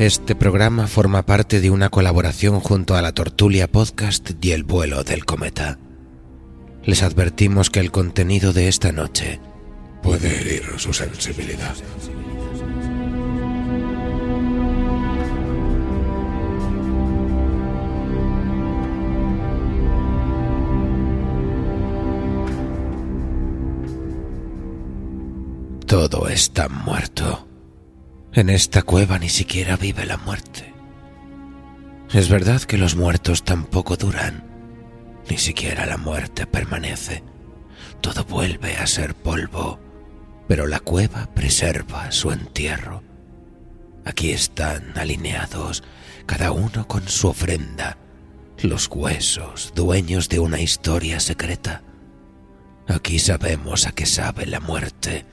Este programa forma parte de una colaboración junto a la Tortulia Podcast y el vuelo del cometa. Les advertimos que el contenido de esta noche puede herir su sensibilidad. Todo está muerto. En esta cueva ni siquiera vive la muerte. Es verdad que los muertos tampoco duran. Ni siquiera la muerte permanece. Todo vuelve a ser polvo, pero la cueva preserva su entierro. Aquí están alineados, cada uno con su ofrenda, los huesos, dueños de una historia secreta. Aquí sabemos a qué sabe la muerte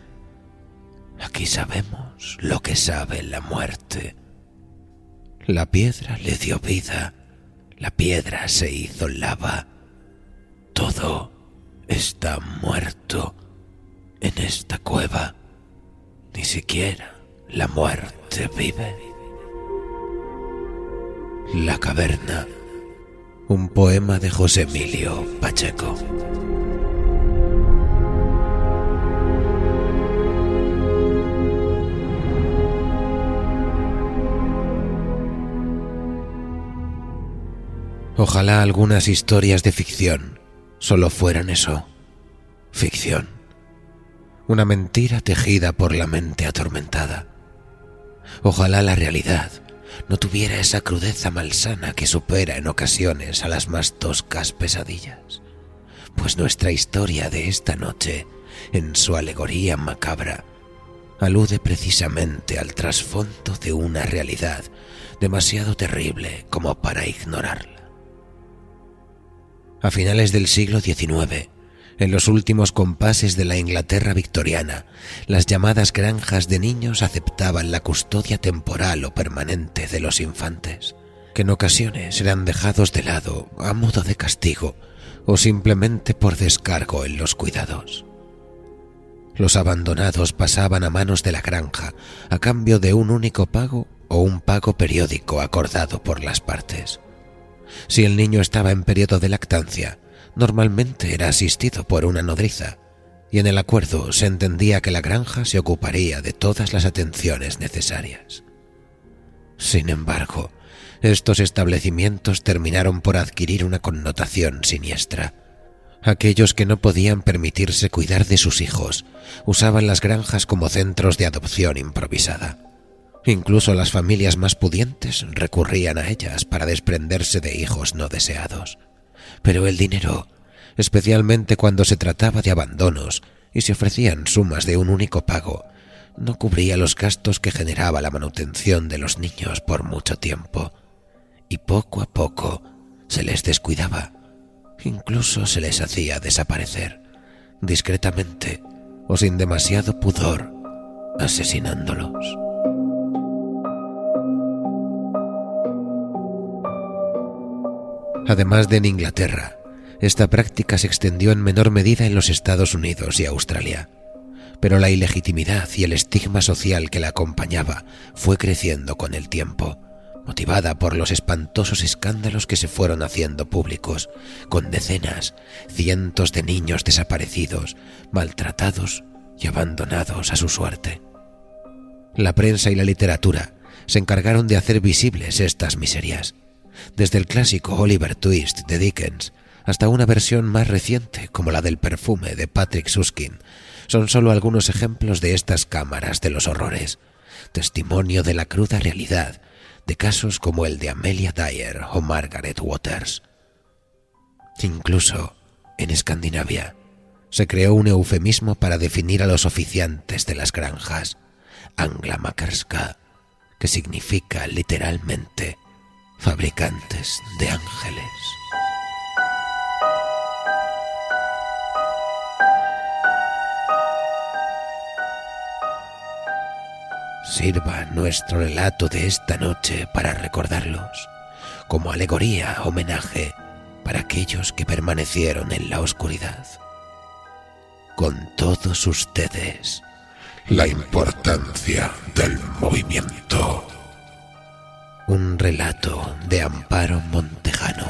Aquí sabemos lo que sabe la muerte. La piedra le dio vida, la piedra se hizo lava. Todo está muerto en esta cueva. Ni siquiera la muerte vive. La caverna. Un poema de José Emilio Pacheco. Ojalá algunas historias de ficción solo fueran eso, ficción. Una mentira tejida por la mente atormentada. Ojalá la realidad no tuviera esa crudeza malsana que supera en ocasiones a las más toscas pesadillas. Pues nuestra historia de esta noche, en su alegoría macabra, alude precisamente al trasfondo de una realidad demasiado terrible como para ignorarla. A finales del siglo XIX, en los últimos compases de la Inglaterra victoriana, las llamadas granjas de niños aceptaban la custodia temporal o permanente de los infantes, que en ocasiones eran dejados de lado a modo de castigo o simplemente por descargo en los cuidados. Los abandonados pasaban a manos de la granja a cambio de un único pago o un pago periódico acordado por las partes. Si el niño estaba en periodo de lactancia, normalmente era asistido por una nodriza, y en el acuerdo se entendía que la granja se ocuparía de todas las atenciones necesarias. Sin embargo, estos establecimientos terminaron por adquirir una connotación siniestra. Aquellos que no podían permitirse cuidar de sus hijos usaban las granjas como centros de adopción improvisada. Incluso las familias más pudientes recurrían a ellas para desprenderse de hijos no deseados. Pero el dinero, especialmente cuando se trataba de abandonos y se ofrecían sumas de un único pago, no cubría los gastos que generaba la manutención de los niños por mucho tiempo. Y poco a poco se les descuidaba, incluso se les hacía desaparecer, discretamente o sin demasiado pudor, asesinándolos. Además de en Inglaterra, esta práctica se extendió en menor medida en los Estados Unidos y Australia, pero la ilegitimidad y el estigma social que la acompañaba fue creciendo con el tiempo, motivada por los espantosos escándalos que se fueron haciendo públicos, con decenas, cientos de niños desaparecidos, maltratados y abandonados a su suerte. La prensa y la literatura se encargaron de hacer visibles estas miserias, desde el clásico Oliver Twist de Dickens hasta una versión más reciente como la del perfume de Patrick Suskin, son solo algunos ejemplos de estas cámaras de los horrores, testimonio de la cruda realidad de casos como el de Amelia Dyer o Margaret Waters. Incluso en Escandinavia se creó un eufemismo para definir a los oficiantes de las granjas, Makarska, que significa literalmente fabricantes de ángeles. Sirva nuestro relato de esta noche para recordarlos, como alegoría, homenaje para aquellos que permanecieron en la oscuridad. Con todos ustedes, la importancia del movimiento. Un relato de Amparo Montejano.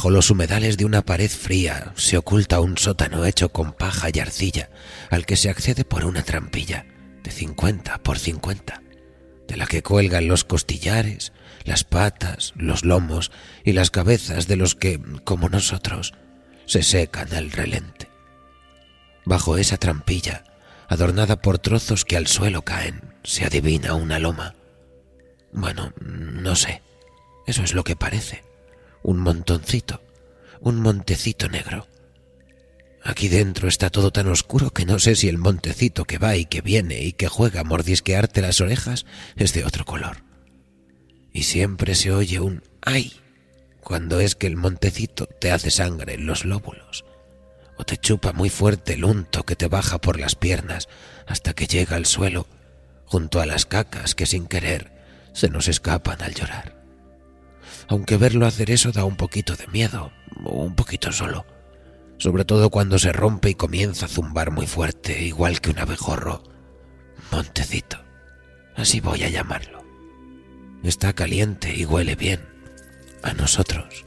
Bajo los humedales de una pared fría, se oculta un sótano hecho con paja y arcilla, al que se accede por una trampilla de 50 por 50, de la que cuelgan los costillares, las patas, los lomos y las cabezas de los que, como nosotros, se secan al relente. Bajo esa trampilla, adornada por trozos que al suelo caen, se adivina una loma. Bueno, no sé. Eso es lo que parece. Un montoncito, un montecito negro. Aquí dentro está todo tan oscuro que no sé si el montecito que va y que viene y que juega a mordisquearte las orejas es de otro color. Y siempre se oye un ¡ay! cuando es que el montecito te hace sangre en los lóbulos, o te chupa muy fuerte el unto que te baja por las piernas hasta que llega al suelo, junto a las cacas que sin querer se nos escapan al llorar aunque verlo hacer eso da un poquito de miedo, un poquito solo, sobre todo cuando se rompe y comienza a zumbar muy fuerte, igual que un abejorro. Montecito, así voy a llamarlo. Está caliente y huele bien, a nosotros,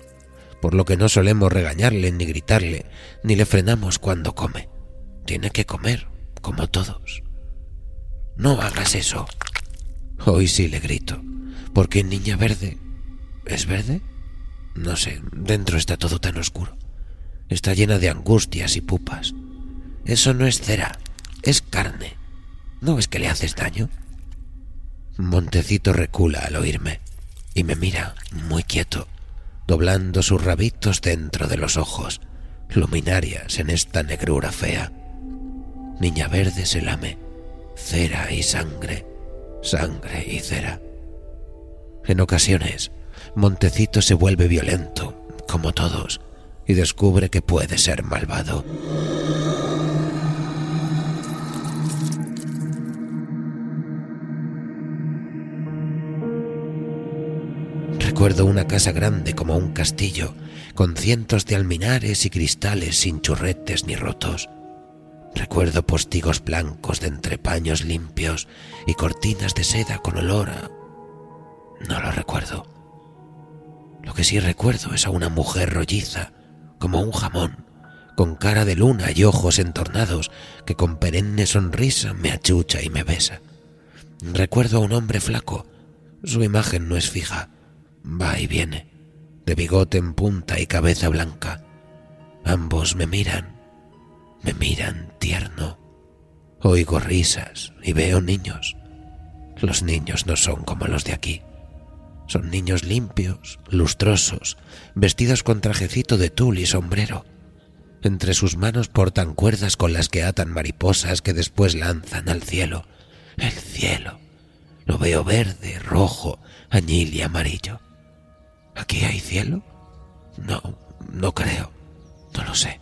por lo que no solemos regañarle ni gritarle, ni le frenamos cuando come. Tiene que comer, como todos. No hagas eso. Hoy sí le grito, porque Niña Verde ¿Es verde? No sé, dentro está todo tan oscuro. Está llena de angustias y pupas. Eso no es cera, es carne. ¿No ves que le haces daño? Montecito recula al oírme y me mira muy quieto, doblando sus rabitos dentro de los ojos, luminarias en esta negrura fea. Niña verde se lame, cera y sangre, sangre y cera. En ocasiones Montecito se vuelve violento, como todos, y descubre que puede ser malvado. Recuerdo una casa grande como un castillo, con cientos de alminares y cristales sin churretes ni rotos. Recuerdo postigos blancos de entrepaños limpios y cortinas de seda con olor. No lo recuerdo Lo que sí recuerdo es a una mujer rolliza, como un jamón, con cara de luna y ojos entornados, que con perenne sonrisa me achucha y me besa. Recuerdo a un hombre flaco, su imagen no es fija, va y viene, de bigote en punta y cabeza blanca. Ambos me miran, me miran tierno. Oigo risas y veo niños. Los niños no son como los de aquí. Son niños limpios, lustrosos, vestidos con trajecito de tul y sombrero. Entre sus manos portan cuerdas con las que atan mariposas que después lanzan al cielo. El cielo. Lo veo verde, rojo, añil y amarillo. ¿Aquí hay cielo? No, no creo. No lo sé.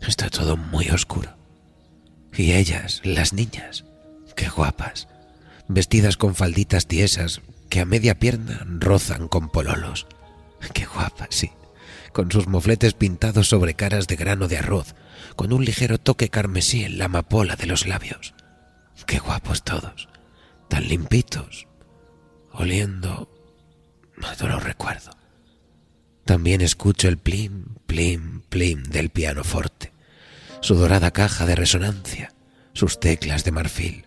Está todo muy oscuro. Y ellas, las niñas, qué guapas, vestidas con falditas tiesas que a media pierna rozan con pololos. Qué guapas, sí, con sus mofletes pintados sobre caras de grano de arroz, con un ligero toque carmesí en la amapola de los labios. Qué guapos todos, tan limpitos, oliendo... No lo recuerdo. También escucho el plim, plim, plim del piano forte, su dorada caja de resonancia, sus teclas de marfil.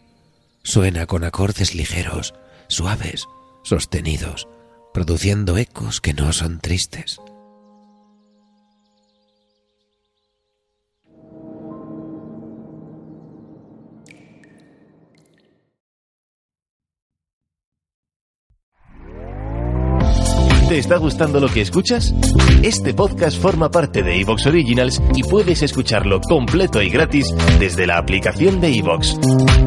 Suena con acordes ligeros, suaves, sostenidos, produciendo ecos que no son tristes. ¿Te está gustando lo que escuchas? Este podcast forma parte de Evox Originals y puedes escucharlo completo y gratis desde la aplicación de Evox.